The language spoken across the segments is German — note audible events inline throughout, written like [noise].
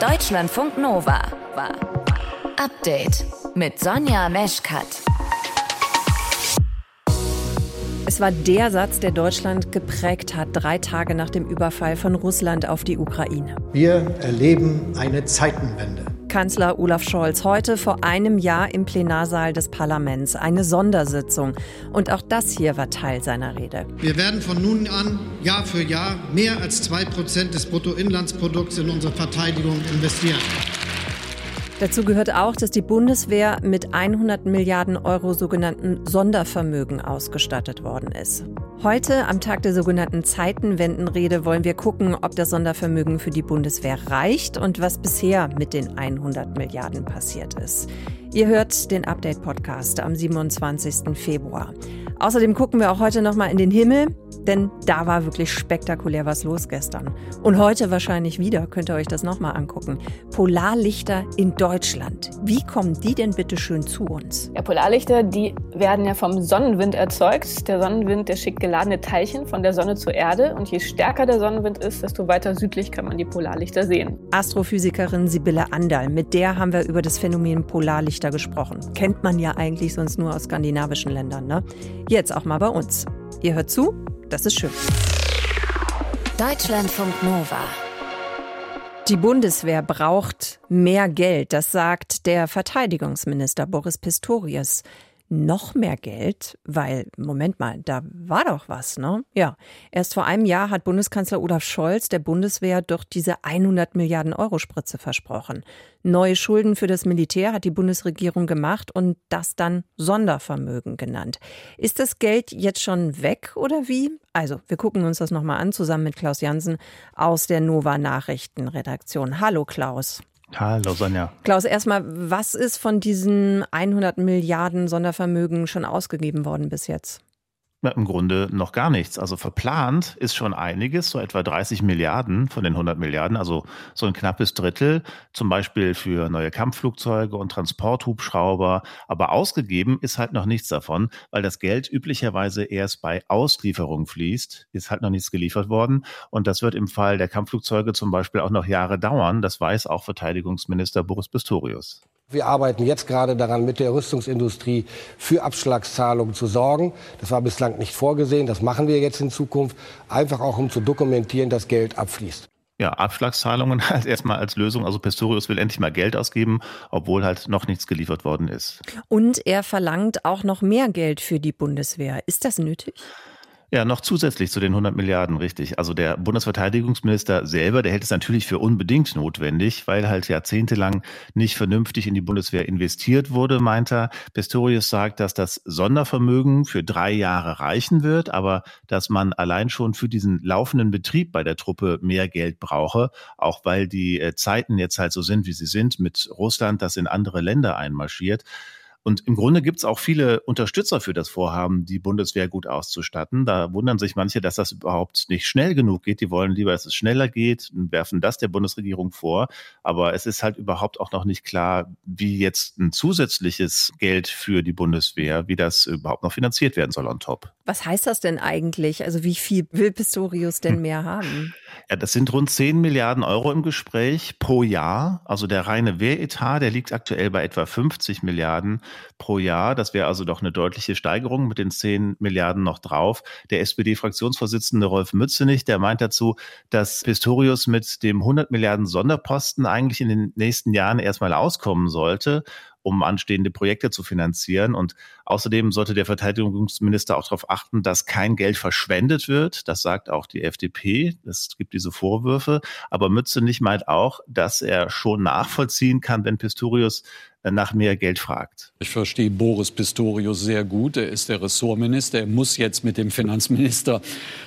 Deutschlandfunk Nova. Update mit Sonja Meschkat. Es war der Satz, der Deutschland geprägt hat, drei Tage nach dem Überfall von Russland auf die Ukraine. Wir erleben eine Zeitenwende. Kanzler Olaf Scholz heute vor einem Jahr im Plenarsaal des Parlaments. Eine Sondersitzung. Und auch das hier war Teil seiner Rede. Wir werden von nun an Jahr für Jahr mehr als zwei Prozent des Bruttoinlandsprodukts in unsere Verteidigung investieren. Dazu gehört auch, dass die Bundeswehr mit 100 Milliarden Euro sogenannten Sondervermögen ausgestattet worden ist. Heute, am Tag der sogenannten Zeitenwendenrede, wollen wir gucken, ob das Sondervermögen für die Bundeswehr reicht und was bisher mit den 100 Milliarden passiert ist. Ihr hört den Update-Podcast am 27. Februar. Außerdem gucken wir auch heute noch mal in den Himmel, denn da war wirklich spektakulär was los gestern. Und heute wahrscheinlich wieder, könnt ihr euch das noch mal angucken. Polarlichter in Deutschland. Wie kommen die denn bitte schön zu uns? Ja, Polarlichter, die werden ja vom Sonnenwind erzeugt. Der Sonnenwind, der schickt geladene Teilchen von der Sonne zur Erde. Und je stärker der Sonnenwind ist, desto weiter südlich kann man die Polarlichter sehen. Astrophysikerin Sibylle Andal, mit der haben wir über das Phänomen Polarlichter gesprochen. Kennt man ja eigentlich sonst nur aus skandinavischen Ländern, ne? Jetzt auch mal bei uns. Ihr hört zu, das ist schön. Deutschlandfunk Nova. Die Bundeswehr braucht mehr Geld, das sagt der Verteidigungsminister Boris Pistorius noch mehr Geld, weil, Moment mal, da war doch was, ne? Ja, erst vor einem Jahr hat Bundeskanzler Olaf Scholz der Bundeswehr doch diese 100 Milliarden Euro Spritze versprochen. Neue Schulden für das Militär hat die Bundesregierung gemacht und das dann Sondervermögen genannt. Ist das Geld jetzt schon weg oder wie? Also, wir gucken uns das nochmal an, zusammen mit Klaus Jansen aus der Nova Nachrichtenredaktion. Hallo Klaus. Hallo Sonja. Klaus, erstmal, was ist von diesen 100 Milliarden Sondervermögen schon ausgegeben worden bis jetzt? Im Grunde noch gar nichts. Also verplant ist schon einiges, so etwa 30 Milliarden von den 100 Milliarden, also so ein knappes Drittel, zum Beispiel für neue Kampfflugzeuge und Transporthubschrauber. Aber ausgegeben ist halt noch nichts davon, weil das Geld üblicherweise erst bei Auslieferung fließt, ist halt noch nichts geliefert worden. Und das wird im Fall der Kampfflugzeuge zum Beispiel auch noch Jahre dauern. Das weiß auch Verteidigungsminister Boris Pistorius. Wir arbeiten jetzt gerade daran, mit der Rüstungsindustrie für Abschlagszahlungen zu sorgen. Das war bislang nicht vorgesehen. Das machen wir jetzt in Zukunft, einfach auch um zu dokumentieren, dass Geld abfließt. Ja, Abschlagszahlungen [laughs] halt erstmal als Lösung. Also Pistorius will endlich mal Geld ausgeben, obwohl halt noch nichts geliefert worden ist. Und er verlangt auch noch mehr Geld für die Bundeswehr. Ist das nötig? Ja, noch zusätzlich zu den 100 Milliarden, richtig. Also der Bundesverteidigungsminister selber, der hält es natürlich für unbedingt notwendig, weil halt jahrzehntelang nicht vernünftig in die Bundeswehr investiert wurde, meint er. Pistorius sagt, dass das Sondervermögen für drei Jahre reichen wird, aber dass man allein schon für diesen laufenden Betrieb bei der Truppe mehr Geld brauche, auch weil die äh, Zeiten jetzt halt so sind, wie sie sind, mit Russland, das in andere Länder einmarschiert. Und im Grunde gibt es auch viele Unterstützer für das Vorhaben, die Bundeswehr gut auszustatten. Da wundern sich manche, dass das überhaupt nicht schnell genug geht. Die wollen lieber, dass es schneller geht und werfen das der Bundesregierung vor. Aber es ist halt überhaupt auch noch nicht klar, wie jetzt ein zusätzliches Geld für die Bundeswehr, wie das überhaupt noch finanziert werden soll on top. Was heißt das denn eigentlich? Also wie viel will Pistorius denn hm. mehr haben? Ja, das sind rund 10 Milliarden Euro im Gespräch pro Jahr. Also der reine Wehretat, der liegt aktuell bei etwa 50 Milliarden pro Jahr. Das wäre also doch eine deutliche Steigerung mit den 10 Milliarden noch drauf. Der SPD-Fraktionsvorsitzende Rolf Mützenich, der meint dazu, dass Pistorius mit dem 100 Milliarden Sonderposten eigentlich in den nächsten Jahren erstmal auskommen sollte um anstehende Projekte zu finanzieren. Und außerdem sollte der Verteidigungsminister auch darauf achten, dass kein Geld verschwendet wird. Das sagt auch die FDP. Es gibt diese Vorwürfe. Aber Mützenich meint auch, dass er schon nachvollziehen kann, wenn Pistorius äh, nach mehr Geld fragt. Ich verstehe Boris Pistorius sehr gut. Er ist der Ressortminister. Er muss jetzt mit dem Finanzminister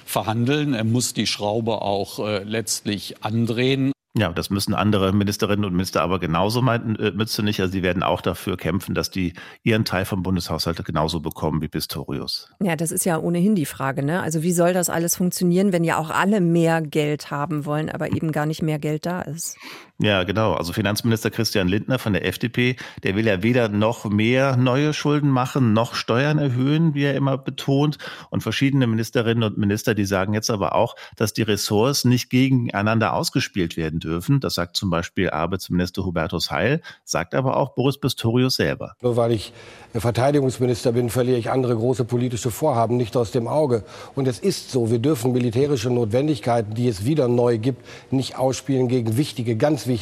verhandeln. Er muss die Schraube auch äh, letztlich andrehen. Ja, das müssen andere Ministerinnen und Minister aber genauso meinten, äh, nicht. Also sie werden auch dafür kämpfen, dass die ihren Teil vom Bundeshaushalt genauso bekommen wie Pistorius. Ja, das ist ja ohnehin die Frage. Ne? Also wie soll das alles funktionieren, wenn ja auch alle mehr Geld haben wollen, aber eben gar nicht mehr Geld da ist? Ja, genau. Also Finanzminister Christian Lindner von der FDP, der will ja weder noch mehr neue Schulden machen, noch Steuern erhöhen, wie er immer betont. Und verschiedene Ministerinnen und Minister, die sagen jetzt aber auch, dass die Ressorts nicht gegeneinander ausgespielt werden dürfen. Das sagt zum Beispiel Arbeitsminister Hubertus Heil, sagt aber auch Boris Pistorius selber. Nur weil ich Verteidigungsminister bin, verliere ich andere große politische Vorhaben nicht aus dem Auge. Und es ist so, wir dürfen militärische Notwendigkeiten, die es wieder neu gibt, nicht ausspielen gegen wichtige, ganz wichtige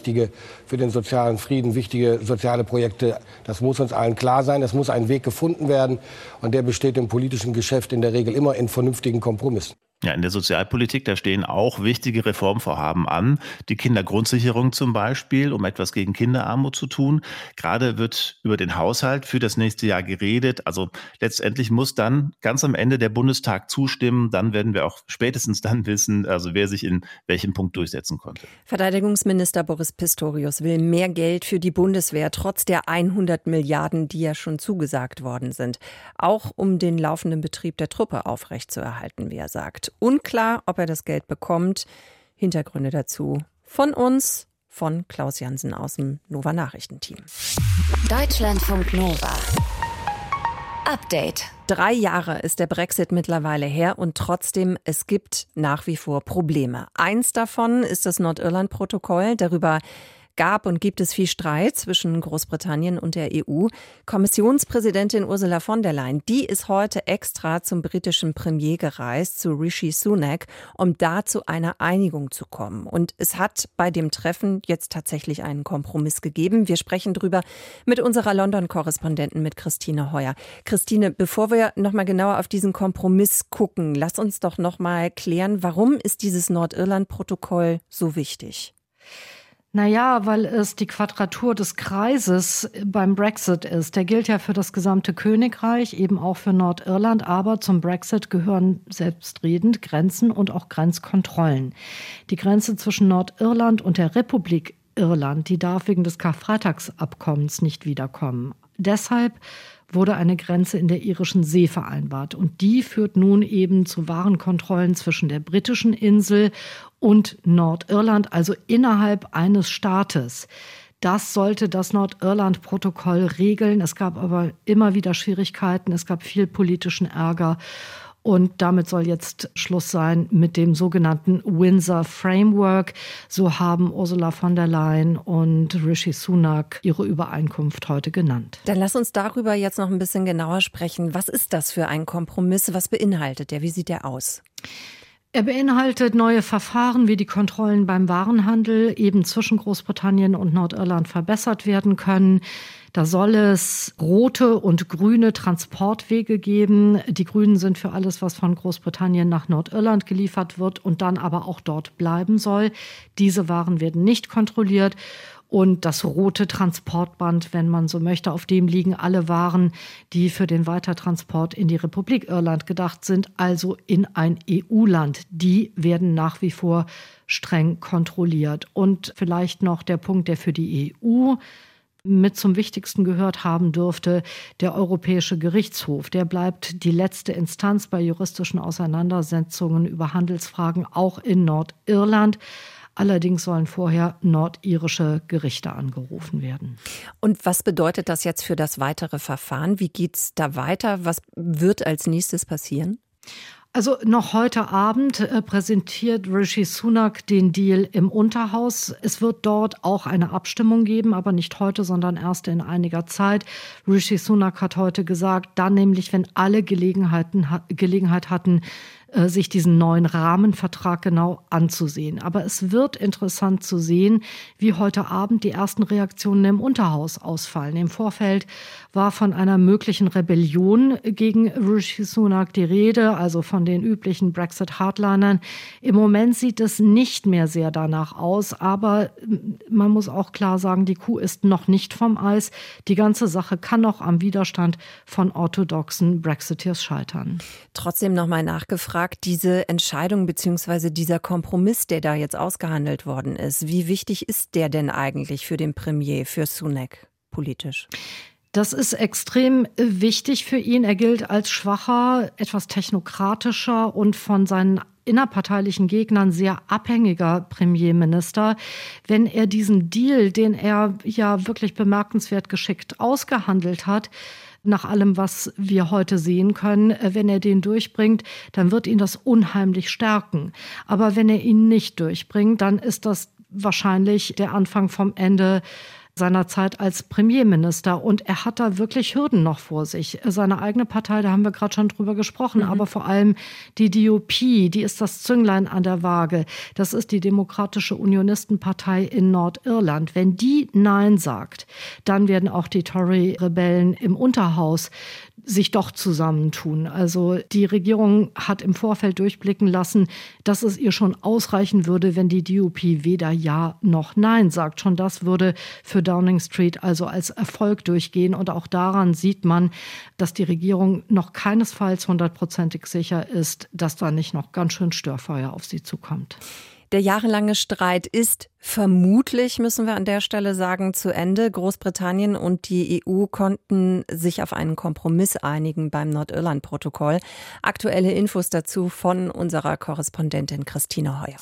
für den sozialen Frieden, wichtige soziale Projekte. Das muss uns allen klar sein. Es muss ein Weg gefunden werden. Und der besteht im politischen Geschäft in der Regel immer in vernünftigen Kompromissen. Ja, in der Sozialpolitik, da stehen auch wichtige Reformvorhaben an. Die Kindergrundsicherung zum Beispiel, um etwas gegen Kinderarmut zu tun. Gerade wird über den Haushalt für das nächste Jahr geredet. Also letztendlich muss dann ganz am Ende der Bundestag zustimmen. Dann werden wir auch spätestens dann wissen, also wer sich in welchem Punkt durchsetzen konnte. Verteidigungsminister Boris Pistorius will mehr Geld für die Bundeswehr, trotz der 100 Milliarden, die ja schon zugesagt worden sind. Auch um den laufenden Betrieb der Truppe aufrechtzuerhalten, wie er sagt. Unklar, ob er das Geld bekommt. Hintergründe dazu von uns, von Klaus Jansen aus dem Nova Nachrichtenteam. Deutschlandfunk Nova. Update. Drei Jahre ist der Brexit mittlerweile her und trotzdem, es gibt nach wie vor Probleme. Eins davon ist das Nordirland-Protokoll. Darüber gab und gibt es viel Streit zwischen Großbritannien und der EU. Kommissionspräsidentin Ursula von der Leyen, die ist heute extra zum britischen Premier gereist, zu Rishi Sunak, um da zu einer Einigung zu kommen. Und es hat bei dem Treffen jetzt tatsächlich einen Kompromiss gegeben. Wir sprechen drüber mit unserer London-Korrespondentin, mit Christine Heuer. Christine, bevor wir nochmal genauer auf diesen Kompromiss gucken, lass uns doch nochmal klären, warum ist dieses Nordirland-Protokoll so wichtig? Naja, weil es die Quadratur des Kreises beim Brexit ist. Der gilt ja für das gesamte Königreich, eben auch für Nordirland, aber zum Brexit gehören selbstredend Grenzen und auch Grenzkontrollen. Die Grenze zwischen Nordirland und der Republik Irland, die darf wegen des Karfreitagsabkommens nicht wiederkommen. Deshalb wurde eine Grenze in der irischen See vereinbart. Und die führt nun eben zu Warenkontrollen zwischen der britischen Insel und Nordirland, also innerhalb eines Staates. Das sollte das Nordirland-Protokoll regeln. Es gab aber immer wieder Schwierigkeiten. Es gab viel politischen Ärger. Und damit soll jetzt Schluss sein mit dem sogenannten Windsor Framework. So haben Ursula von der Leyen und Rishi Sunak ihre Übereinkunft heute genannt. Dann lass uns darüber jetzt noch ein bisschen genauer sprechen. Was ist das für ein Kompromiss? Was beinhaltet der? Wie sieht der aus? Er beinhaltet neue Verfahren, wie die Kontrollen beim Warenhandel eben zwischen Großbritannien und Nordirland verbessert werden können. Da soll es rote und grüne Transportwege geben. Die Grünen sind für alles, was von Großbritannien nach Nordirland geliefert wird und dann aber auch dort bleiben soll. Diese Waren werden nicht kontrolliert. Und das rote Transportband, wenn man so möchte, auf dem liegen alle Waren, die für den Weitertransport in die Republik Irland gedacht sind, also in ein EU-Land. Die werden nach wie vor streng kontrolliert. Und vielleicht noch der Punkt, der für die EU mit zum Wichtigsten gehört haben dürfte, der Europäische Gerichtshof. Der bleibt die letzte Instanz bei juristischen Auseinandersetzungen über Handelsfragen auch in Nordirland. Allerdings sollen vorher nordirische Gerichte angerufen werden. Und was bedeutet das jetzt für das weitere Verfahren? Wie geht es da weiter? Was wird als nächstes passieren? Also noch heute Abend äh, präsentiert Rishi Sunak den Deal im Unterhaus. Es wird dort auch eine Abstimmung geben, aber nicht heute, sondern erst in einiger Zeit. Rishi Sunak hat heute gesagt, dann nämlich, wenn alle Gelegenheiten, Gelegenheit hatten, sich diesen neuen Rahmenvertrag genau anzusehen. Aber es wird interessant zu sehen, wie heute Abend die ersten Reaktionen im Unterhaus ausfallen. Im Vorfeld war von einer möglichen Rebellion gegen Rishi Sunak die Rede, also von den üblichen Brexit-Hardlinern. Im Moment sieht es nicht mehr sehr danach aus, aber man muss auch klar sagen, die Kuh ist noch nicht vom Eis. Die ganze Sache kann noch am Widerstand von orthodoxen Brexiteers scheitern. Trotzdem noch mal nachgefragt, diese Entscheidung bzw. dieser Kompromiss, der da jetzt ausgehandelt worden ist, wie wichtig ist der denn eigentlich für den Premier, für Sunak politisch? Das ist extrem wichtig für ihn. Er gilt als schwacher, etwas technokratischer und von seinen innerparteilichen Gegnern sehr abhängiger Premierminister. Wenn er diesen Deal, den er ja wirklich bemerkenswert geschickt ausgehandelt hat, nach allem, was wir heute sehen können, wenn er den durchbringt, dann wird ihn das unheimlich stärken. Aber wenn er ihn nicht durchbringt, dann ist das wahrscheinlich der Anfang vom Ende seiner Zeit als Premierminister. Und er hat da wirklich Hürden noch vor sich. Seine eigene Partei, da haben wir gerade schon drüber gesprochen, mhm. aber vor allem die DUP, die ist das Zünglein an der Waage. Das ist die Demokratische Unionistenpartei in Nordirland. Wenn die Nein sagt, dann werden auch die Tory-Rebellen im Unterhaus sich doch zusammentun. Also die Regierung hat im Vorfeld durchblicken lassen, dass es ihr schon ausreichen würde, wenn die DUP weder Ja noch Nein sagt. Schon das würde für Downing Street also als Erfolg durchgehen. Und auch daran sieht man, dass die Regierung noch keinesfalls hundertprozentig sicher ist, dass da nicht noch ganz schön Störfeuer auf sie zukommt. Der jahrelange Streit ist vermutlich, müssen wir an der Stelle sagen, zu Ende. Großbritannien und die EU konnten sich auf einen Kompromiss einigen beim Nordirland-Protokoll. Aktuelle Infos dazu von unserer Korrespondentin Christine Heuer.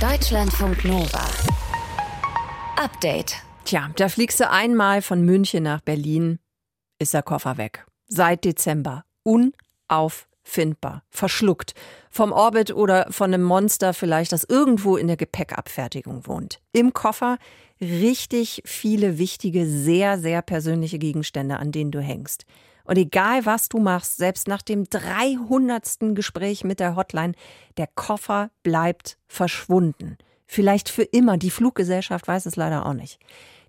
Deutschlandfunk Nova. Update. Tja, da fliegst du einmal von München nach Berlin, ist der Koffer weg. Seit Dezember. Unauf findbar, verschluckt. Vom Orbit oder von einem Monster vielleicht, das irgendwo in der Gepäckabfertigung wohnt. Im Koffer richtig viele wichtige, sehr, sehr persönliche Gegenstände, an denen du hängst. Und egal was du machst, selbst nach dem 300. Gespräch mit der Hotline, der Koffer bleibt verschwunden. Vielleicht für immer. Die Fluggesellschaft weiß es leider auch nicht.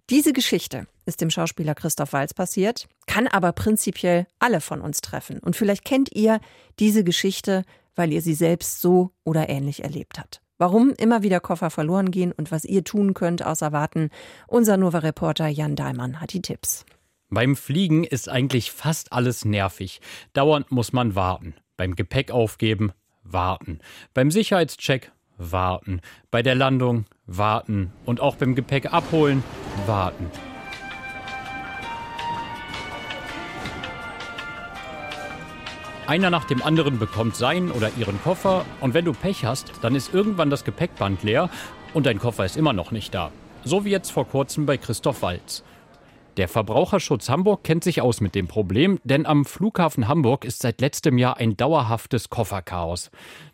Diese Geschichte ist dem Schauspieler Christoph Walz passiert, kann aber prinzipiell alle von uns treffen. Und vielleicht kennt ihr diese Geschichte, weil ihr sie selbst so oder ähnlich erlebt habt. Warum immer wieder Koffer verloren gehen und was ihr tun könnt, außer warten, unser Nova-Reporter Jan Daimann hat die Tipps. Beim Fliegen ist eigentlich fast alles nervig. Dauernd muss man warten. Beim Gepäck aufgeben, warten. Beim Sicherheitscheck, warten. Bei der Landung, warten. Und auch beim Gepäck abholen, warten. Einer nach dem anderen bekommt seinen oder ihren Koffer und wenn du Pech hast, dann ist irgendwann das Gepäckband leer und dein Koffer ist immer noch nicht da. So wie jetzt vor kurzem bei Christoph Walz. Der Verbraucherschutz Hamburg kennt sich aus mit dem Problem, denn am Flughafen Hamburg ist seit letztem Jahr ein dauerhaftes Kofferchaos.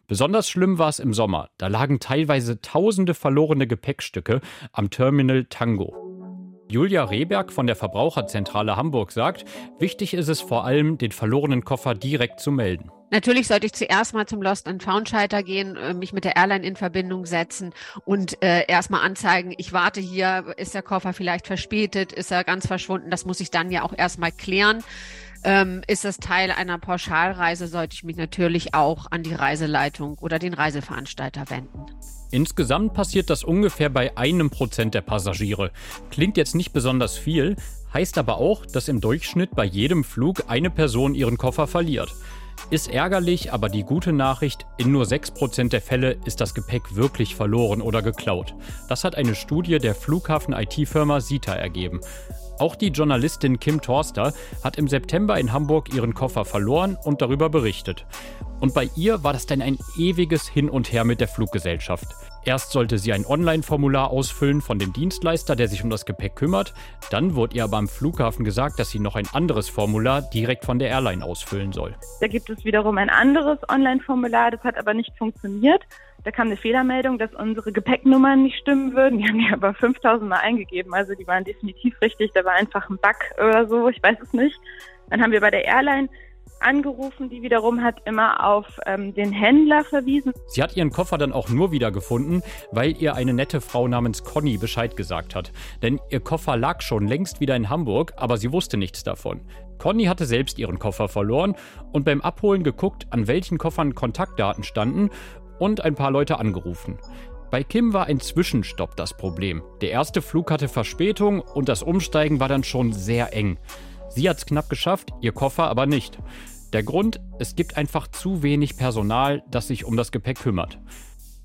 Besonders schlimm war es im Sommer. Da lagen teilweise tausende verlorene Gepäckstücke am Terminal Tango. Julia Rehberg von der Verbraucherzentrale Hamburg sagt, wichtig ist es vor allem, den verlorenen Koffer direkt zu melden. Natürlich sollte ich zuerst mal zum Lost and Found Schalter gehen, äh, mich mit der Airline in Verbindung setzen und äh, erstmal anzeigen, ich warte hier, ist der Koffer vielleicht verspätet, ist er ganz verschwunden, das muss ich dann ja auch erstmal klären. Ähm, ist das Teil einer Pauschalreise, sollte ich mich natürlich auch an die Reiseleitung oder den Reiseveranstalter wenden. Insgesamt passiert das ungefähr bei einem Prozent der Passagiere. Klingt jetzt nicht besonders viel, heißt aber auch, dass im Durchschnitt bei jedem Flug eine Person ihren Koffer verliert. Ist ärgerlich, aber die gute Nachricht, in nur 6% der Fälle ist das Gepäck wirklich verloren oder geklaut. Das hat eine Studie der Flughafen-IT-Firma Sita ergeben. Auch die Journalistin Kim Torster hat im September in Hamburg ihren Koffer verloren und darüber berichtet. Und bei ihr war das dann ein ewiges Hin und Her mit der Fluggesellschaft. Erst sollte sie ein Online-Formular ausfüllen von dem Dienstleister, der sich um das Gepäck kümmert. Dann wurde ihr aber am Flughafen gesagt, dass sie noch ein anderes Formular direkt von der Airline ausfüllen soll. Da gibt es wiederum ein anderes Online-Formular, das hat aber nicht funktioniert. Da kam eine Fehlermeldung, dass unsere Gepäcknummern nicht stimmen würden. Die haben die aber 5000 Mal eingegeben. Also die waren definitiv richtig. Da war einfach ein Bug oder so. Ich weiß es nicht. Dann haben wir bei der Airline angerufen, die wiederum hat immer auf ähm, den Händler verwiesen. Sie hat ihren Koffer dann auch nur wiedergefunden, weil ihr eine nette Frau namens Conny Bescheid gesagt hat. Denn ihr Koffer lag schon längst wieder in Hamburg, aber sie wusste nichts davon. Conny hatte selbst ihren Koffer verloren und beim Abholen geguckt, an welchen Koffern Kontaktdaten standen und ein paar Leute angerufen. Bei Kim war ein Zwischenstopp das Problem. Der erste Flug hatte Verspätung und das Umsteigen war dann schon sehr eng. Sie hat es knapp geschafft, ihr Koffer aber nicht. Der Grund, es gibt einfach zu wenig Personal, das sich um das Gepäck kümmert.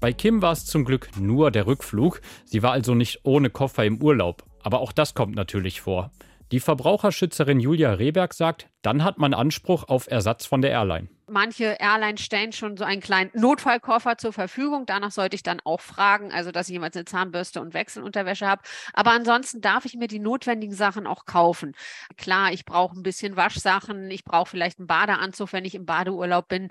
Bei Kim war es zum Glück nur der Rückflug, sie war also nicht ohne Koffer im Urlaub, aber auch das kommt natürlich vor. Die Verbraucherschützerin Julia Rehberg sagt, dann hat man Anspruch auf Ersatz von der Airline. Manche Airlines stellen schon so einen kleinen Notfallkoffer zur Verfügung. Danach sollte ich dann auch fragen, also dass ich jemals eine Zahnbürste und Wechselunterwäsche habe. Aber ansonsten darf ich mir die notwendigen Sachen auch kaufen. Klar, ich brauche ein bisschen Waschsachen, ich brauche vielleicht einen Badeanzug, wenn ich im Badeurlaub bin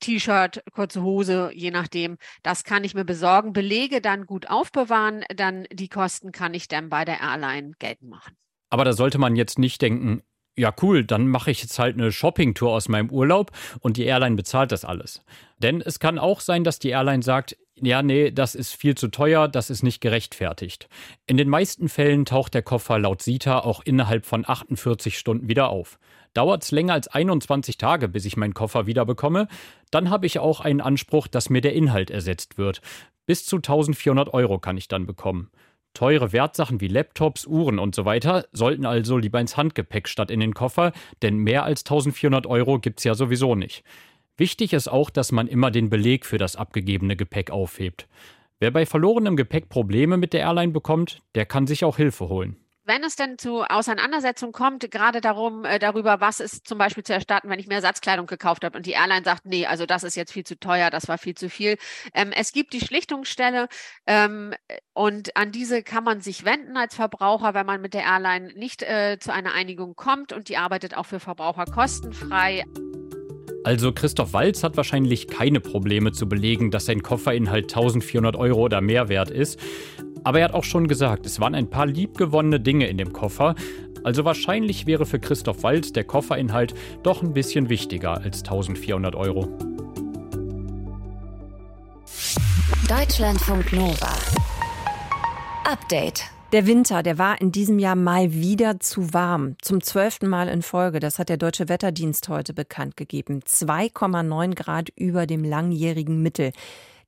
T-Shirt, kurze Hose, je nachdem. Das kann ich mir besorgen. Belege dann gut aufbewahren, dann die Kosten kann ich dann bei der Airline geltend machen. Aber da sollte man jetzt nicht denken, ja cool, dann mache ich jetzt halt eine Shoppingtour aus meinem Urlaub und die Airline bezahlt das alles. Denn es kann auch sein, dass die Airline sagt, ja, nee, das ist viel zu teuer, das ist nicht gerechtfertigt. In den meisten Fällen taucht der Koffer laut SITA auch innerhalb von 48 Stunden wieder auf. Dauert es länger als 21 Tage, bis ich meinen Koffer wieder bekomme, dann habe ich auch einen Anspruch, dass mir der Inhalt ersetzt wird. Bis zu 1400 Euro kann ich dann bekommen. Teure Wertsachen wie Laptops, Uhren und so weiter sollten also lieber ins Handgepäck statt in den Koffer, denn mehr als 1400 Euro gibt es ja sowieso nicht. Wichtig ist auch, dass man immer den Beleg für das abgegebene Gepäck aufhebt. Wer bei verlorenem Gepäck Probleme mit der Airline bekommt, der kann sich auch Hilfe holen wenn es denn zu Auseinandersetzungen kommt, gerade darum, äh, darüber, was ist zum Beispiel zu erstatten, wenn ich mir Ersatzkleidung gekauft habe und die Airline sagt, nee, also das ist jetzt viel zu teuer, das war viel zu viel. Ähm, es gibt die Schlichtungsstelle ähm, und an diese kann man sich wenden als Verbraucher, wenn man mit der Airline nicht äh, zu einer Einigung kommt und die arbeitet auch für Verbraucher kostenfrei. Also Christoph Walz hat wahrscheinlich keine Probleme zu belegen, dass sein Kofferinhalt 1400 Euro oder mehr wert ist. Aber er hat auch schon gesagt, es waren ein paar liebgewonnene Dinge in dem Koffer. Also wahrscheinlich wäre für Christoph Walz der Kofferinhalt doch ein bisschen wichtiger als 1400 Euro. Deutschlandfunk Nova. Update. Der Winter, der war in diesem Jahr mal wieder zu warm. Zum zwölften Mal in Folge. Das hat der Deutsche Wetterdienst heute bekannt gegeben. 2,9 Grad über dem langjährigen Mittel.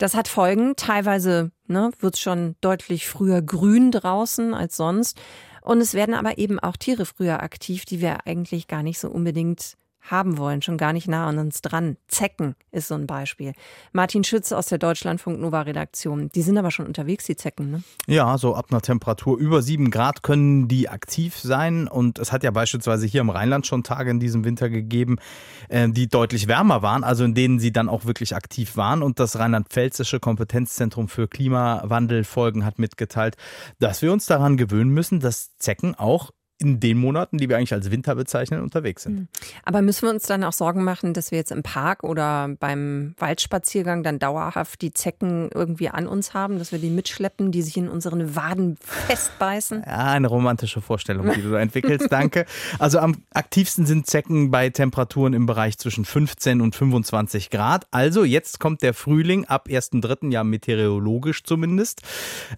Das hat Folgen. Teilweise ne, wird es schon deutlich früher grün draußen als sonst. Und es werden aber eben auch Tiere früher aktiv, die wir eigentlich gar nicht so unbedingt haben wollen, schon gar nicht nah an uns dran. Zecken ist so ein Beispiel. Martin Schütz aus der Deutschlandfunk Nova Redaktion. Die sind aber schon unterwegs, die Zecken, ne? Ja, so ab einer Temperatur über sieben Grad können die aktiv sein. Und es hat ja beispielsweise hier im Rheinland schon Tage in diesem Winter gegeben, äh, die deutlich wärmer waren, also in denen sie dann auch wirklich aktiv waren. Und das Rheinland-Pfälzische Kompetenzzentrum für Klimawandelfolgen hat mitgeteilt, dass wir uns daran gewöhnen müssen, dass Zecken auch in den Monaten, die wir eigentlich als Winter bezeichnen, unterwegs sind. Hm. Aber müssen wir uns dann auch Sorgen machen, dass wir jetzt im Park oder beim Waldspaziergang dann dauerhaft die Zecken irgendwie an uns haben, dass wir die mitschleppen, die sich in unseren Waden festbeißen? Ja, eine romantische Vorstellung, die du da entwickelst. Danke. Also am aktivsten sind Zecken bei Temperaturen im Bereich zwischen 15 und 25 Grad. Also jetzt kommt der Frühling ab 1.3. ja meteorologisch zumindest.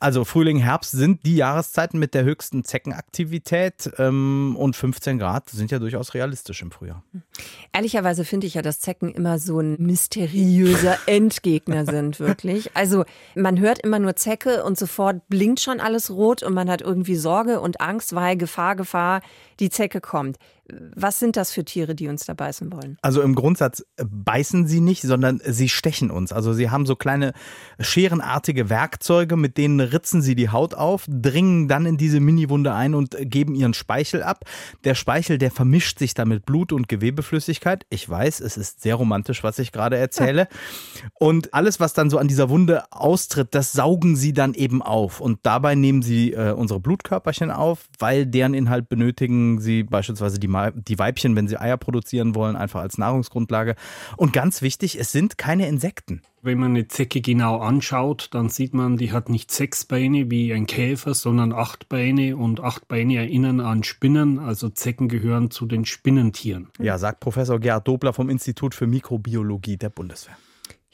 Also Frühling, Herbst sind die Jahreszeiten mit der höchsten Zeckenaktivität ähm, und 15 Grad sind ja durchaus realistisch im Frühjahr. Ehrlicherweise finde ich ja, dass Zecken immer so ein mysteriöser [laughs] Endgegner sind, wirklich. Also man hört immer nur Zecke und sofort blinkt schon alles rot und man hat irgendwie Sorge und Angst, weil Gefahr, Gefahr, die Zecke kommt. Was sind das für Tiere, die uns da beißen wollen? Also im Grundsatz beißen sie nicht, sondern sie stechen uns. Also sie haben so kleine scherenartige Werkzeuge, mit denen ritzen sie die Haut auf, dringen dann in diese Miniwunde ein und geben ihren Speichel ab. Der Speichel, der vermischt sich dann mit Blut und Gewebeflüssigkeit. Ich weiß, es ist sehr romantisch, was ich gerade erzähle. Und alles, was dann so an dieser Wunde austritt, das saugen sie dann eben auf. Und dabei nehmen sie äh, unsere Blutkörperchen auf, weil deren Inhalt benötigen sie beispielsweise die die Weibchen, wenn sie Eier produzieren wollen, einfach als Nahrungsgrundlage. Und ganz wichtig, es sind keine Insekten. Wenn man eine Zecke genau anschaut, dann sieht man, die hat nicht sechs Beine wie ein Käfer, sondern acht Beine und acht Beine erinnern an Spinnen. Also Zecken gehören zu den Spinnentieren. Ja, sagt Professor Gerhard Dobler vom Institut für Mikrobiologie der Bundeswehr.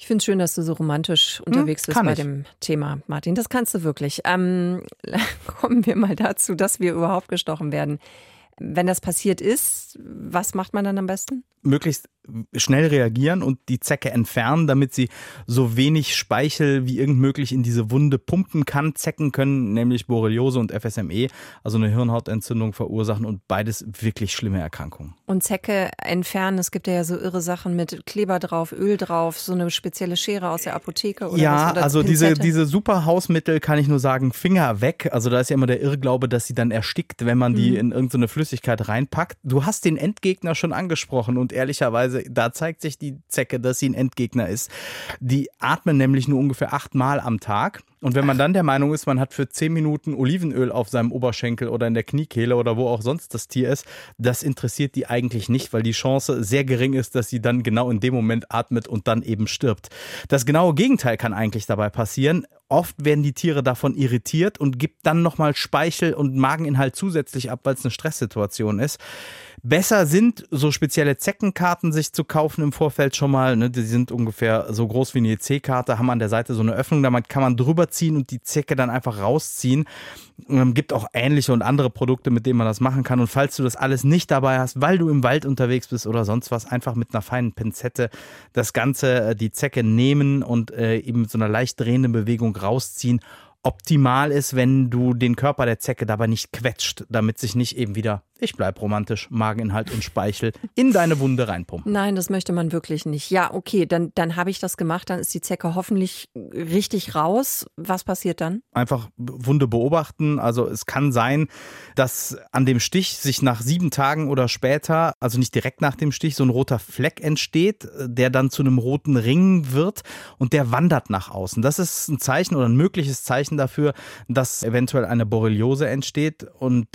Ich finde es schön, dass du so romantisch unterwegs hm, bist bei ich. dem Thema, Martin. Das kannst du wirklich. Ähm, [laughs] kommen wir mal dazu, dass wir überhaupt gestochen werden. Wenn das passiert ist, was macht man dann am besten? Möglichst schnell reagieren und die Zecke entfernen, damit sie so wenig Speichel wie irgend möglich in diese Wunde pumpen kann. Zecken können nämlich Borreliose und FSME, also eine Hirnhautentzündung verursachen und beides wirklich schlimme Erkrankungen. Und Zecke entfernen, es gibt ja so irre Sachen mit Kleber drauf, Öl drauf, so eine spezielle Schere aus der Apotheke oder Ja, was, oder also diese, diese super Hausmittel kann ich nur sagen, Finger weg. Also da ist ja immer der Irrglaube, dass sie dann erstickt, wenn man die mhm. in irgendeine Flüssigkeit reinpackt. Du hast den Endgegner schon angesprochen und ehrlicherweise da zeigt sich die Zecke, dass sie ein Endgegner ist. Die atmen nämlich nur ungefähr achtmal am Tag. Und wenn man dann der Meinung ist, man hat für zehn Minuten Olivenöl auf seinem Oberschenkel oder in der Kniekehle oder wo auch sonst das Tier ist, das interessiert die eigentlich nicht, weil die Chance sehr gering ist, dass sie dann genau in dem Moment atmet und dann eben stirbt. Das genaue Gegenteil kann eigentlich dabei passieren. Oft werden die Tiere davon irritiert und gibt dann nochmal Speichel und Mageninhalt zusätzlich ab, weil es eine Stresssituation ist. Besser sind so spezielle Zeckenkarten sich zu kaufen im Vorfeld schon mal. Ne? Die sind ungefähr so groß wie eine EC-Karte, haben an der Seite so eine Öffnung, damit kann man drüber ziehen und die Zecke dann einfach rausziehen. Ähm, gibt auch ähnliche und andere Produkte, mit denen man das machen kann. Und falls du das alles nicht dabei hast, weil du im Wald unterwegs bist oder sonst was, einfach mit einer feinen Pinzette das Ganze, äh, die Zecke nehmen und äh, eben mit so einer leicht drehenden Bewegung rausziehen optimal ist, wenn du den Körper der Zecke dabei nicht quetscht, damit sich nicht eben wieder ich bleib romantisch, Mageninhalt und Speichel in deine Wunde reinpumpen. Nein, das möchte man wirklich nicht. Ja, okay, dann, dann habe ich das gemacht, dann ist die Zecke hoffentlich richtig raus. Was passiert dann? Einfach Wunde beobachten. Also es kann sein, dass an dem Stich sich nach sieben Tagen oder später, also nicht direkt nach dem Stich, so ein roter Fleck entsteht, der dann zu einem roten Ring wird und der wandert nach außen. Das ist ein Zeichen oder ein mögliches Zeichen dafür, dass eventuell eine Borreliose entsteht. Und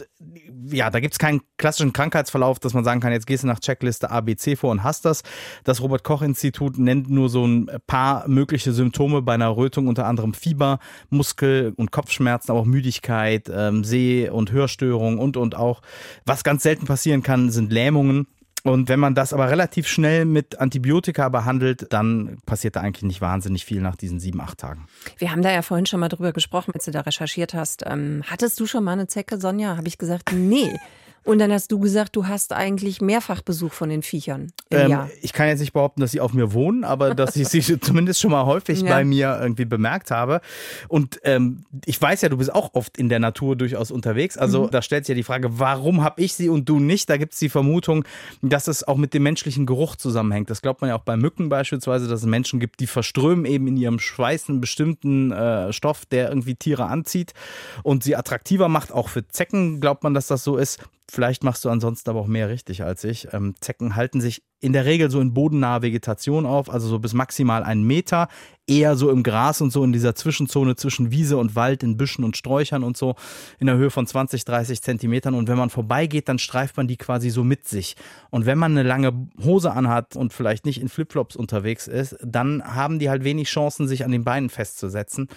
ja, da gibt es keinen keinen klassischen Krankheitsverlauf, dass man sagen kann, jetzt gehst du nach Checkliste ABC vor und hast das. Das Robert-Koch-Institut nennt nur so ein paar mögliche Symptome bei einer Rötung, unter anderem Fieber, Muskel- und Kopfschmerzen, aber auch Müdigkeit, ähm, Seh- und Hörstörungen und, und auch. Was ganz selten passieren kann, sind Lähmungen. Und wenn man das aber relativ schnell mit Antibiotika behandelt, dann passiert da eigentlich nicht wahnsinnig viel nach diesen sieben, acht Tagen. Wir haben da ja vorhin schon mal drüber gesprochen, als du da recherchiert hast. Ähm, hattest du schon mal eine Zecke, Sonja? Habe ich gesagt, nee. Und dann hast du gesagt, du hast eigentlich mehrfach Besuch von den Viechern im ähm, Jahr. Ich kann jetzt nicht behaupten, dass sie auf mir wohnen, aber dass ich sie [laughs] zumindest schon mal häufig ja. bei mir irgendwie bemerkt habe. Und ähm, ich weiß ja, du bist auch oft in der Natur durchaus unterwegs. Also mhm. da stellt sich ja die Frage, warum habe ich sie und du nicht? Da gibt es die Vermutung, dass es auch mit dem menschlichen Geruch zusammenhängt. Das glaubt man ja auch bei Mücken beispielsweise, dass es Menschen gibt, die verströmen eben in ihrem Schweiß einen bestimmten äh, Stoff, der irgendwie Tiere anzieht und sie attraktiver macht. Auch für Zecken glaubt man, dass das so ist. Vielleicht machst du ansonsten aber auch mehr richtig als ich. Ähm, Zecken halten sich in der Regel so in bodennaher Vegetation auf, also so bis maximal einen Meter, eher so im Gras und so in dieser Zwischenzone zwischen Wiese und Wald, in Büschen und Sträuchern und so, in der Höhe von 20, 30 Zentimetern. Und wenn man vorbeigeht, dann streift man die quasi so mit sich. Und wenn man eine lange Hose anhat und vielleicht nicht in Flipflops unterwegs ist, dann haben die halt wenig Chancen, sich an den Beinen festzusetzen.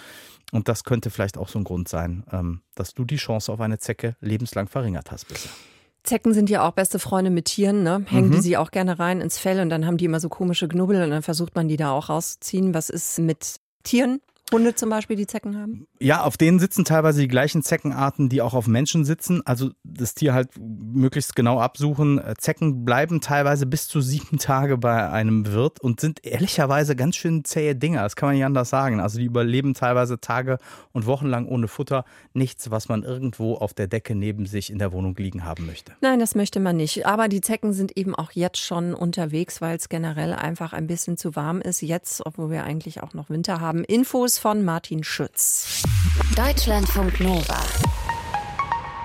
Und das könnte vielleicht auch so ein Grund sein, ähm, dass du die Chance auf eine Zecke lebenslang verringert hast bisher. Zecken sind ja auch beste Freunde mit Tieren, ne? Hängen mhm. die sie auch gerne rein ins Fell und dann haben die immer so komische Knubbel und dann versucht man die da auch rauszuziehen. Was ist mit Tieren? Hunde zum Beispiel, die Zecken haben? Ja, auf denen sitzen teilweise die gleichen Zeckenarten, die auch auf Menschen sitzen. Also das Tier halt möglichst genau absuchen. Äh, Zecken bleiben teilweise bis zu sieben [laughs] Tage bei einem Wirt und sind ehrlicherweise ganz schön zähe Dinger. Das kann man nicht anders sagen. Also die überleben teilweise Tage und Wochen lang ohne Futter. Nichts, was man irgendwo auf der Decke neben sich in der Wohnung liegen haben möchte. Nein, das möchte man nicht. Aber die Zecken sind eben auch jetzt schon unterwegs, weil es generell einfach ein bisschen zu warm ist. Jetzt, obwohl wir eigentlich auch noch Winter haben. Infos von Martin Schütz. Deutschlandfunk Nova.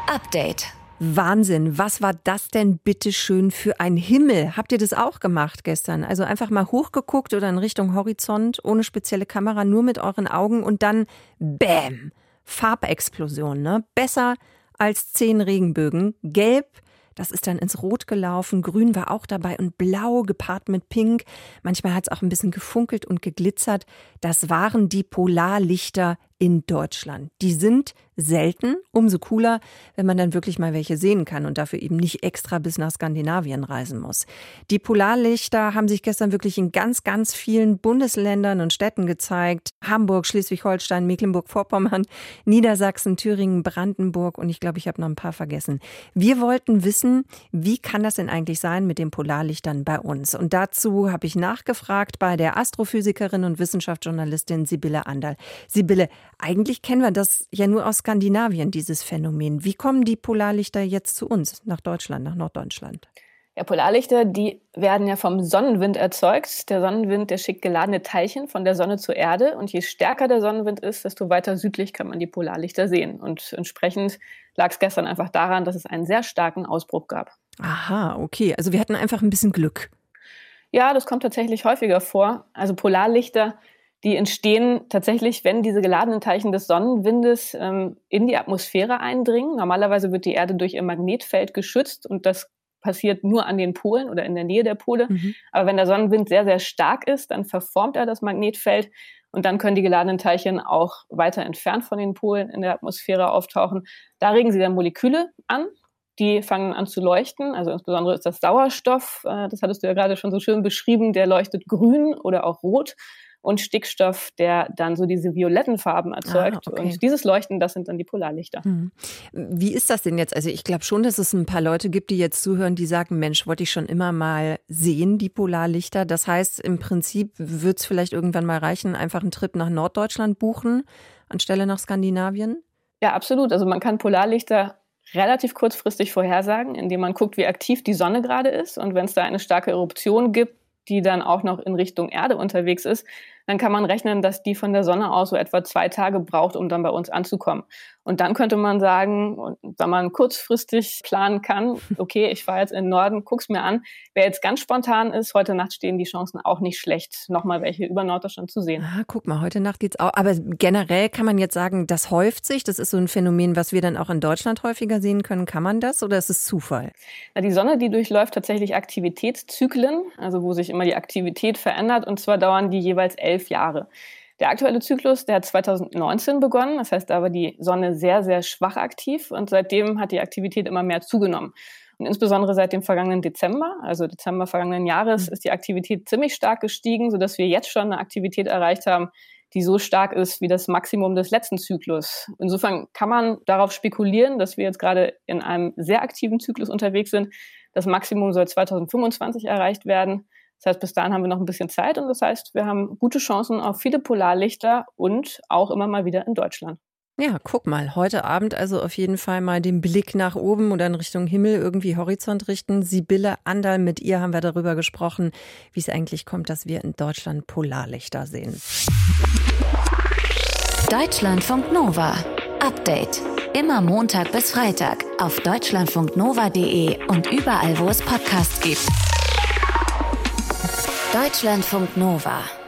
Update. Wahnsinn, was war das denn bitte schön für ein Himmel? Habt ihr das auch gemacht gestern? Also einfach mal hochgeguckt oder in Richtung Horizont, ohne spezielle Kamera, nur mit euren Augen und dann Bäm! Farbexplosion, ne? Besser als zehn Regenbögen. Gelb, das ist dann ins Rot gelaufen, Grün war auch dabei und Blau gepaart mit Pink. Manchmal hat es auch ein bisschen gefunkelt und geglitzert. Das waren die Polarlichter in Deutschland. Die sind selten, umso cooler, wenn man dann wirklich mal welche sehen kann und dafür eben nicht extra bis nach Skandinavien reisen muss. Die Polarlichter haben sich gestern wirklich in ganz, ganz vielen Bundesländern und Städten gezeigt. Hamburg, Schleswig-Holstein, Mecklenburg-Vorpommern, [laughs] Niedersachsen, Thüringen, Brandenburg und ich glaube, ich habe noch ein paar vergessen. Wir wollten wissen, wie kann das denn eigentlich sein mit den Polarlichtern bei uns? Und dazu habe ich nachgefragt bei der Astrophysikerin und Wissenschaftsjournalistin Sibylle Anderl. Sibylle, eigentlich kennen wir das ja nur aus Skandinavien, dieses Phänomen. Wie kommen die Polarlichter jetzt zu uns, nach Deutschland, nach Norddeutschland? Ja, Polarlichter, die werden ja vom Sonnenwind erzeugt. Der Sonnenwind, der schickt geladene Teilchen von der Sonne zur Erde. Und je stärker der Sonnenwind ist, desto weiter südlich kann man die Polarlichter sehen. Und entsprechend lag es gestern einfach daran, dass es einen sehr starken Ausbruch gab. Aha, okay. Also wir hatten einfach ein bisschen Glück. Ja, das kommt tatsächlich häufiger vor. Also Polarlichter, Die entstehen tatsächlich, wenn diese geladenen Teilchen des Sonnenwindes ähm, in die Atmosphäre eindringen. Normalerweise wird die Erde durch ihr Magnetfeld geschützt und das passiert nur an den Polen oder in der Nähe der Pole. Mhm. Aber wenn der Sonnenwind sehr, sehr stark ist, dann verformt er das Magnetfeld und dann können die geladenen Teilchen auch weiter entfernt von den Polen in der Atmosphäre auftauchen. Da regen sie dann Moleküle an, die fangen an zu leuchten. Also insbesondere ist das Sauerstoff, äh, das hattest du ja gerade schon so schön beschrieben, der leuchtet grün oder auch rot und Stickstoff, der dann so diese violetten Farben erzeugt. Ah, okay. Und dieses Leuchten, das sind dann die Polarlichter. Hm. Wie ist das denn jetzt? Also ich glaube schon, dass es ein paar Leute gibt, die jetzt zuhören, die sagen, Mensch, wollte ich schon immer mal sehen, die Polarlichter. Das heißt, im Prinzip wird es vielleicht irgendwann mal reichen, einfach einen Trip nach Norddeutschland buchen, anstelle nach Skandinavien? Ja, absolut. Also man kann Polarlichter relativ kurzfristig vorhersagen, indem man guckt, wie aktiv die Sonne gerade ist. Und wenn es da eine starke Eruption gibt, die dann auch noch in Richtung Erde unterwegs ist, dann kann man rechnen, dass die von der Sonne aus so etwa zwei Tage braucht, um dann bei uns anzukommen. Und dann könnte man sagen, wenn man kurzfristig planen kann, [laughs] okay, ich fahre jetzt in den Norden, guck's mir an. Wer jetzt ganz spontan ist, heute Nacht stehen die Chancen auch nicht schlecht, nochmal welche über Norddeutschland zu sehen. Ah, guck mal, heute Nacht geht's auch. Aber generell kann man jetzt sagen, das häuft sich. Das ist so ein Phänomen, was wir dann auch in Deutschland häufiger sehen können. Kann man das oder ist es Zufall? Na, die Sonne, die durchläuft tatsächlich Aktivitätszyklen, also wo sich immer die Aktivität verändert und zwar dauern die jeweils elf Jahre. Der aktuelle Zyklus, der hat 2019 begonnen. Das heißt, da war die Sonne sehr, sehr schwach aktiv und seitdem hat die Aktivität immer mehr zugenommen. Und insbesondere seit dem vergangenen Dezember, also Dezember vergangenen Jahres, ist die Aktivität ziemlich stark gestiegen, sodass wir jetzt schon eine Aktivität erreicht haben, die so stark ist wie das Maximum des letzten Zyklus. Insofern kann man darauf spekulieren, dass wir jetzt gerade in einem sehr aktiven Zyklus unterwegs sind. Das Maximum soll 2025 erreicht werden. Das heißt, bis dahin haben wir noch ein bisschen Zeit und das heißt, wir haben gute Chancen auf viele Polarlichter und auch immer mal wieder in Deutschland. Ja, guck mal, heute Abend also auf jeden Fall mal den Blick nach oben oder in Richtung Himmel irgendwie Horizont richten. Sibylle Andal, mit ihr haben wir darüber gesprochen, wie es eigentlich kommt, dass wir in Deutschland Polarlichter sehen. Deutschlandfunk Nova. Update. Immer Montag bis Freitag auf deutschlandfunknova.de und überall, wo es Podcasts gibt. Deutschlandfunk Nova